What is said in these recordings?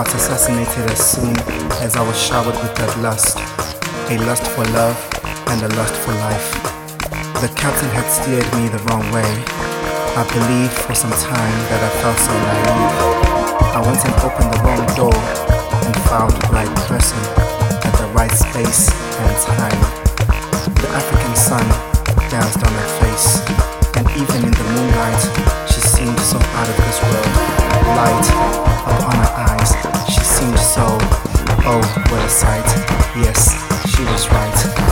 assassinated as soon as I was showered with that lust, a lust for love and a lust for life. The captain had steered me the wrong way. I believed for some time that I felt so naive. I went and opened the wrong door and found the right person at the right space and time. The African sun danced on her face, and even in the moonlight, she seemed so out of this world. Light upon her eyes She seemed so, oh, what a sight. Yes, she was right.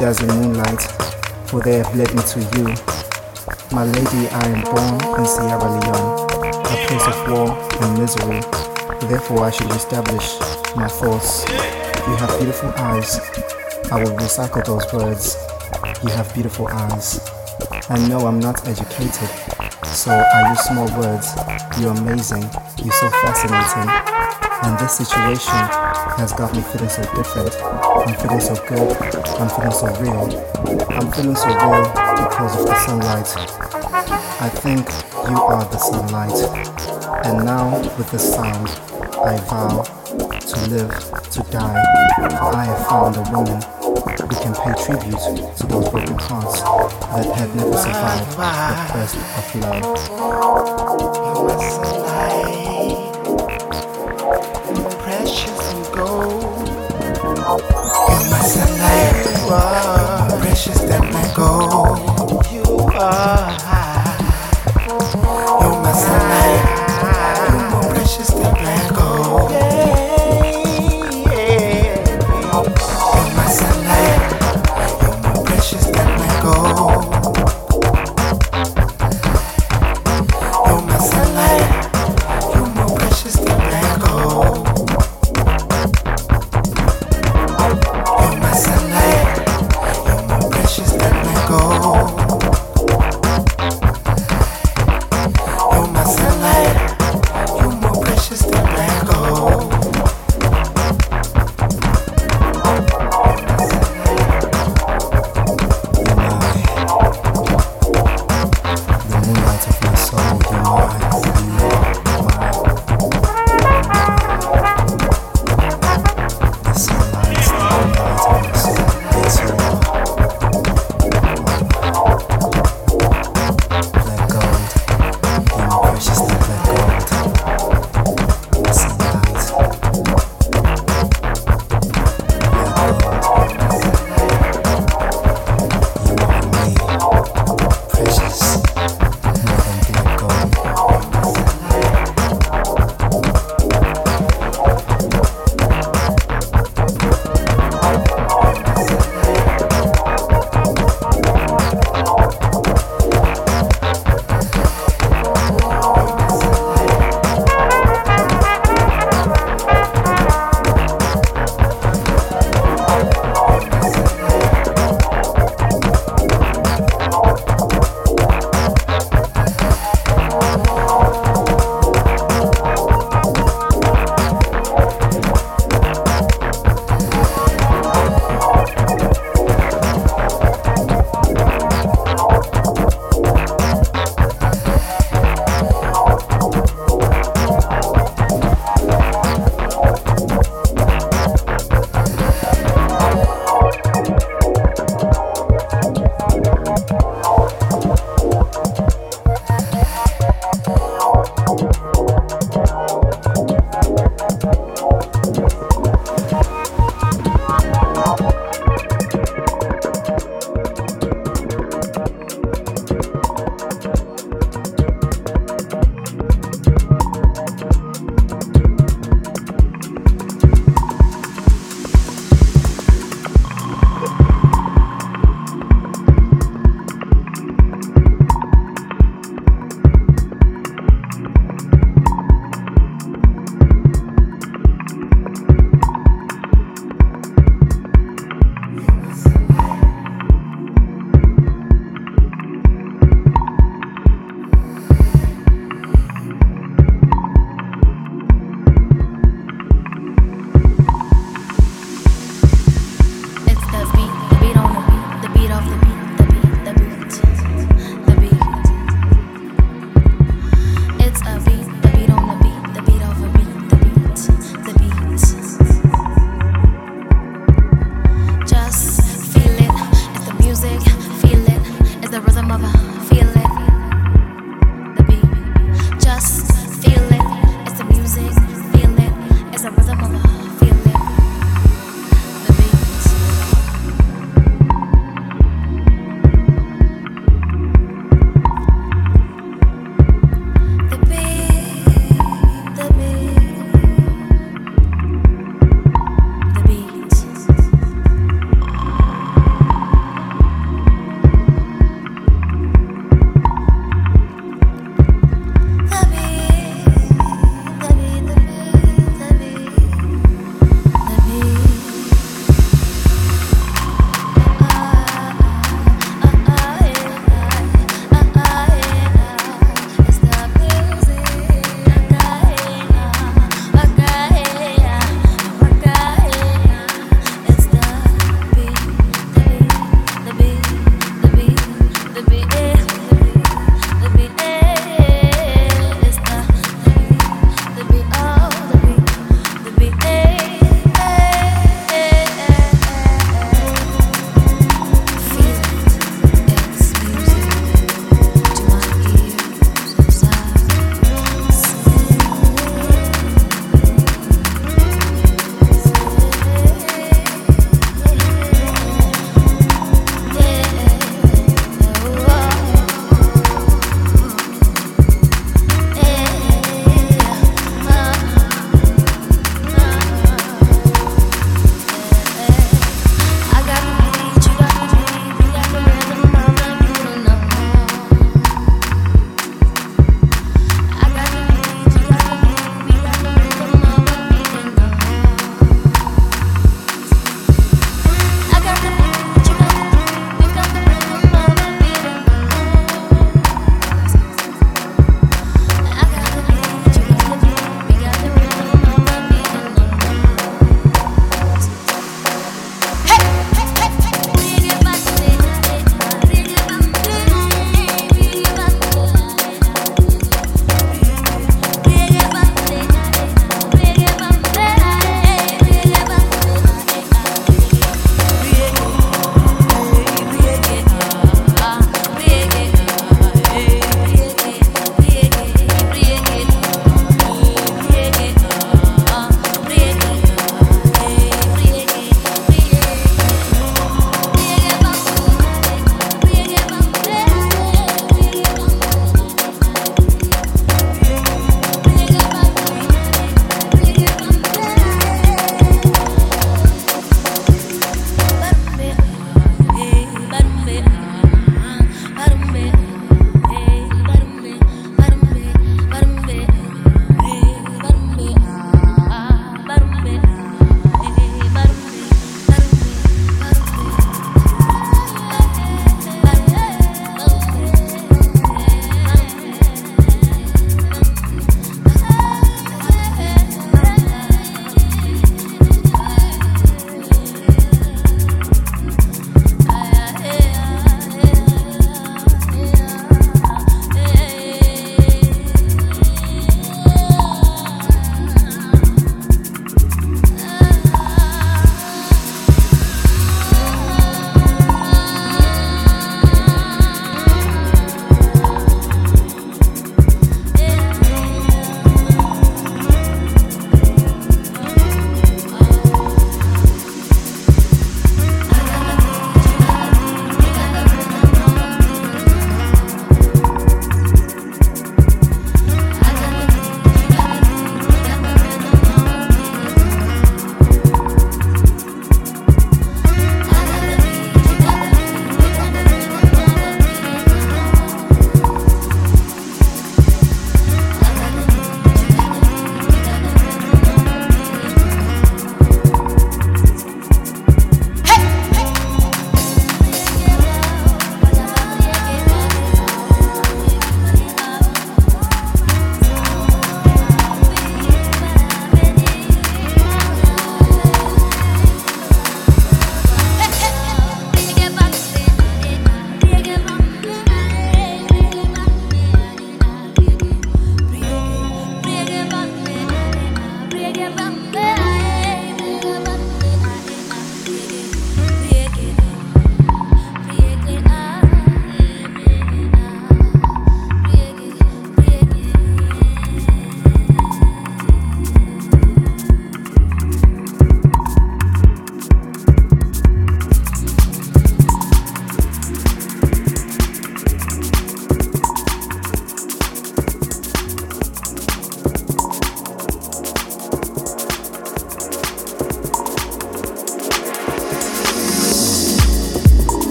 Dazzling moonlight, for they have led me to you. My lady, I am born in Sierra Leone, a place of war and misery. Therefore, I should establish my thoughts. You have beautiful eyes. I will recycle those words. You have beautiful eyes. I know I'm not educated, so I use small words. You're amazing. You're so fascinating. And this situation has got me feeling so different. I'm feeling so good. I'm feeling so real. I'm feeling so real because of the sunlight. I think you are the sunlight. And now with this sound, I vow to live, to die. I have found a woman who can pay tribute to those broken hearts that had never survived the thirst of love. That